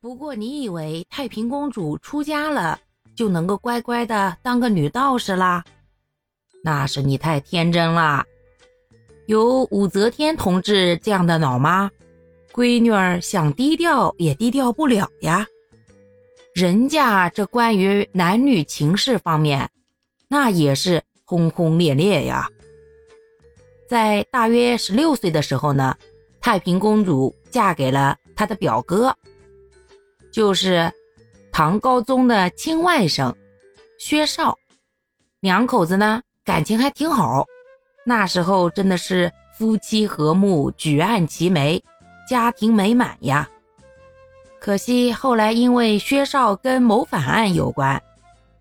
不过你以为太平公主出家了就能够乖乖的当个女道士啦？那是你太天真了。有武则天同志这样的脑妈，闺女儿想低调也低调不了呀。人家这关于男女情事方面，那也是轰轰烈烈呀。在大约十六岁的时候呢，太平公主嫁给了她的表哥，就是唐高宗的亲外甥薛绍。两口子呢感情还挺好，那时候真的是夫妻和睦，举案齐眉，家庭美满呀。可惜后来因为薛绍跟谋反案有关，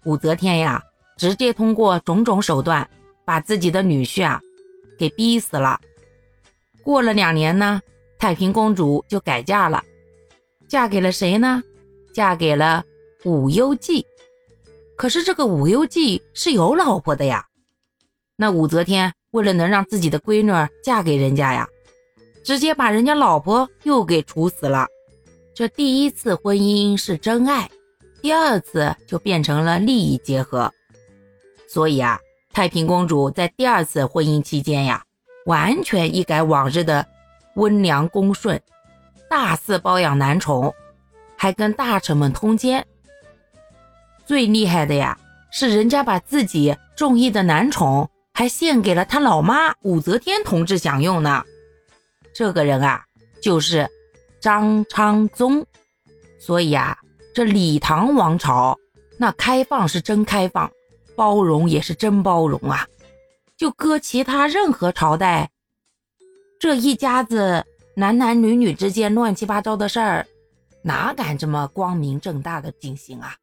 武则天呀直接通过种种手段把自己的女婿啊给逼死了。过了两年呢，太平公主就改嫁了，嫁给了谁呢？嫁给了武攸暨。可是这个武攸暨是有老婆的呀。那武则天为了能让自己的闺女嫁给人家呀，直接把人家老婆又给处死了。这第一次婚姻是真爱，第二次就变成了利益结合。所以啊，太平公主在第二次婚姻期间呀，完全一改往日的温良恭顺，大肆包养男宠，还跟大臣们通奸。最厉害的呀，是人家把自己中意的男宠还献给了他老妈武则天同志享用呢。这个人啊，就是。张昌宗，所以啊，这李唐王朝那开放是真开放，包容也是真包容啊。就搁其他任何朝代，这一家子男男女女之间乱七八糟的事儿，哪敢这么光明正大的进行啊？